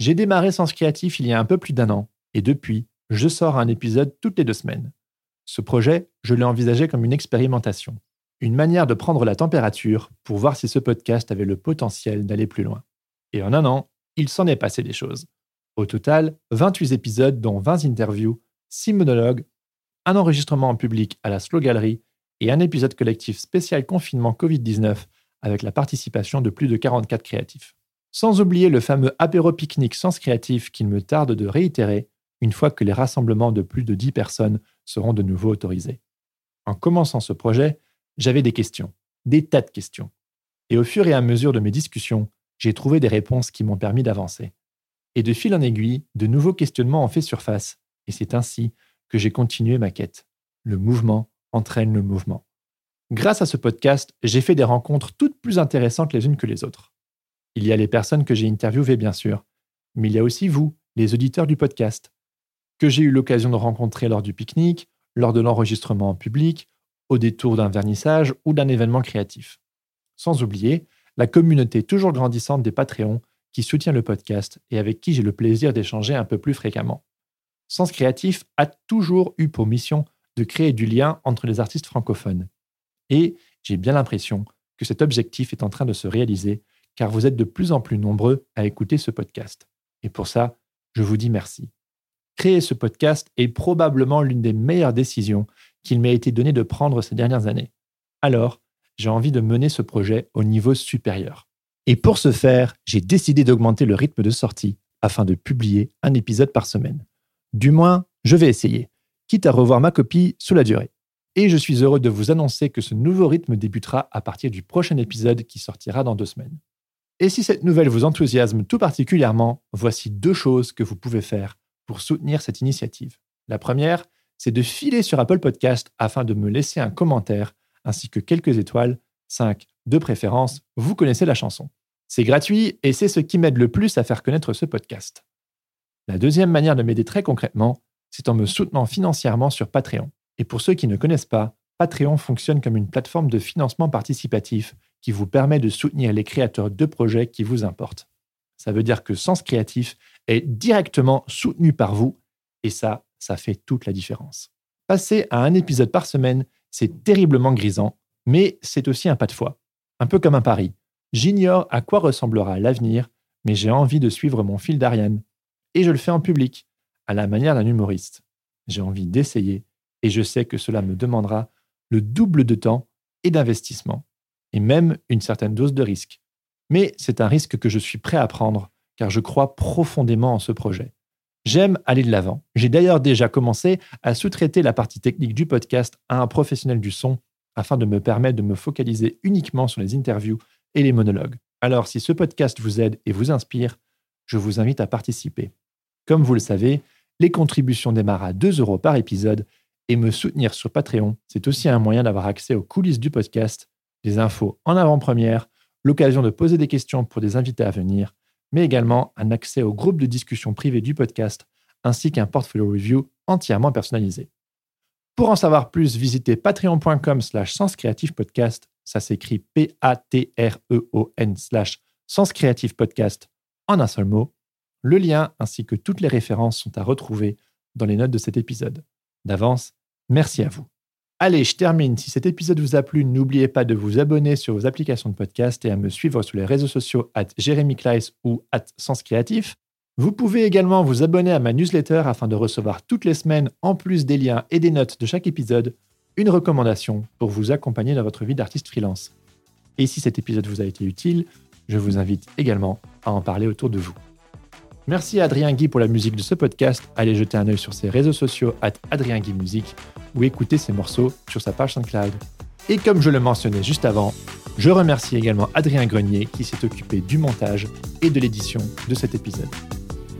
J'ai démarré Sens Créatif il y a un peu plus d'un an, et depuis, je sors un épisode toutes les deux semaines. Ce projet, je l'ai envisagé comme une expérimentation, une manière de prendre la température pour voir si ce podcast avait le potentiel d'aller plus loin. Et en un an, il s'en est passé des choses. Au total, 28 épisodes dont 20 interviews, 6 monologues, un enregistrement en public à la Slow Gallery et un épisode collectif spécial confinement Covid-19 avec la participation de plus de 44 créatifs. Sans oublier le fameux apéro pique-nique Sens Créatif qu'il me tarde de réitérer une fois que les rassemblements de plus de 10 personnes seront de nouveau autorisés. En commençant ce projet, j'avais des questions, des tas de questions. Et au fur et à mesure de mes discussions, j'ai trouvé des réponses qui m'ont permis d'avancer. Et de fil en aiguille, de nouveaux questionnements ont fait surface, et c'est ainsi que j'ai continué ma quête. Le mouvement entraîne le mouvement. Grâce à ce podcast, j'ai fait des rencontres toutes plus intéressantes les unes que les autres. Il y a les personnes que j'ai interviewées, bien sûr, mais il y a aussi vous, les auditeurs du podcast, que j'ai eu l'occasion de rencontrer lors du pique-nique, lors de l'enregistrement en public, au détour d'un vernissage ou d'un événement créatif. Sans oublier la communauté toujours grandissante des Patreons qui soutient le podcast et avec qui j'ai le plaisir d'échanger un peu plus fréquemment. Sens Créatif a toujours eu pour mission de créer du lien entre les artistes francophones. Et j'ai bien l'impression que cet objectif est en train de se réaliser car vous êtes de plus en plus nombreux à écouter ce podcast. Et pour ça, je vous dis merci. Créer ce podcast est probablement l'une des meilleures décisions qu'il m'ait été donné de prendre ces dernières années. Alors, j'ai envie de mener ce projet au niveau supérieur. Et pour ce faire, j'ai décidé d'augmenter le rythme de sortie afin de publier un épisode par semaine. Du moins, je vais essayer, quitte à revoir ma copie sous la durée. Et je suis heureux de vous annoncer que ce nouveau rythme débutera à partir du prochain épisode qui sortira dans deux semaines. Et si cette nouvelle vous enthousiasme tout particulièrement, voici deux choses que vous pouvez faire pour soutenir cette initiative. La première, c'est de filer sur Apple Podcast afin de me laisser un commentaire ainsi que quelques étoiles, 5 de préférence, vous connaissez la chanson. C'est gratuit et c'est ce qui m'aide le plus à faire connaître ce podcast. La deuxième manière de m'aider très concrètement, c'est en me soutenant financièrement sur Patreon. Et pour ceux qui ne connaissent pas, Patreon fonctionne comme une plateforme de financement participatif qui vous permet de soutenir les créateurs de projets qui vous importent. Ça veut dire que Sens Créatif est directement soutenu par vous et ça, ça fait toute la différence. Passer à un épisode par semaine, c'est terriblement grisant, mais c'est aussi un pas de foi, un peu comme un pari. J'ignore à quoi ressemblera l'avenir, mais j'ai envie de suivre mon fil d'Ariane. Et je le fais en public, à la manière d'un humoriste. J'ai envie d'essayer, et je sais que cela me demandera le double de temps et d'investissement, et même une certaine dose de risque. Mais c'est un risque que je suis prêt à prendre car je crois profondément en ce projet. J'aime aller de l'avant. J'ai d'ailleurs déjà commencé à sous-traiter la partie technique du podcast à un professionnel du son afin de me permettre de me focaliser uniquement sur les interviews et les monologues. Alors si ce podcast vous aide et vous inspire, je vous invite à participer. Comme vous le savez, les contributions démarrent à 2 euros par épisode et me soutenir sur Patreon, c'est aussi un moyen d'avoir accès aux coulisses du podcast, des infos en avant-première, l'occasion de poser des questions pour des invités à venir mais également un accès au groupe de discussion privé du podcast, ainsi qu'un portfolio review entièrement personnalisé. Pour en savoir plus, visitez patreon.com slash podcast. Ça s'écrit P-A-T-R-E-O-N slash podcast en un seul mot. Le lien ainsi que toutes les références sont à retrouver dans les notes de cet épisode. D'avance, merci à vous. Allez, je termine. Si cet épisode vous a plu, n'oubliez pas de vous abonner sur vos applications de podcast et à me suivre sur les réseaux sociaux at Jérémy Kleiss ou at Sens Créatif. Vous pouvez également vous abonner à ma newsletter afin de recevoir toutes les semaines, en plus des liens et des notes de chaque épisode, une recommandation pour vous accompagner dans votre vie d'artiste freelance. Et si cet épisode vous a été utile, je vous invite également à en parler autour de vous. Merci à Adrien Guy pour la musique de ce podcast. Allez jeter un œil sur ses réseaux sociaux at Adrien Guy Musique ou écouter ses morceaux sur sa page SoundCloud. Et comme je le mentionnais juste avant, je remercie également Adrien Grenier qui s'est occupé du montage et de l'édition de cet épisode.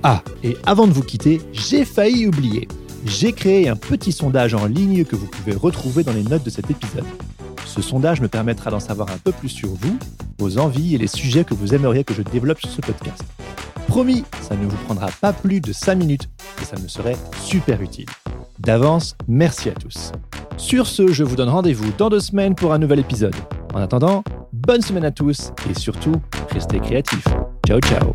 Ah, et avant de vous quitter, j'ai failli oublier. J'ai créé un petit sondage en ligne que vous pouvez retrouver dans les notes de cet épisode. Ce sondage me permettra d'en savoir un peu plus sur vous, vos envies et les sujets que vous aimeriez que je développe sur ce podcast. Promis, ça ne vous prendra pas plus de 5 minutes et ça me serait super utile. D'avance, merci à tous. Sur ce, je vous donne rendez-vous dans deux semaines pour un nouvel épisode. En attendant, bonne semaine à tous et surtout, restez créatifs. Ciao ciao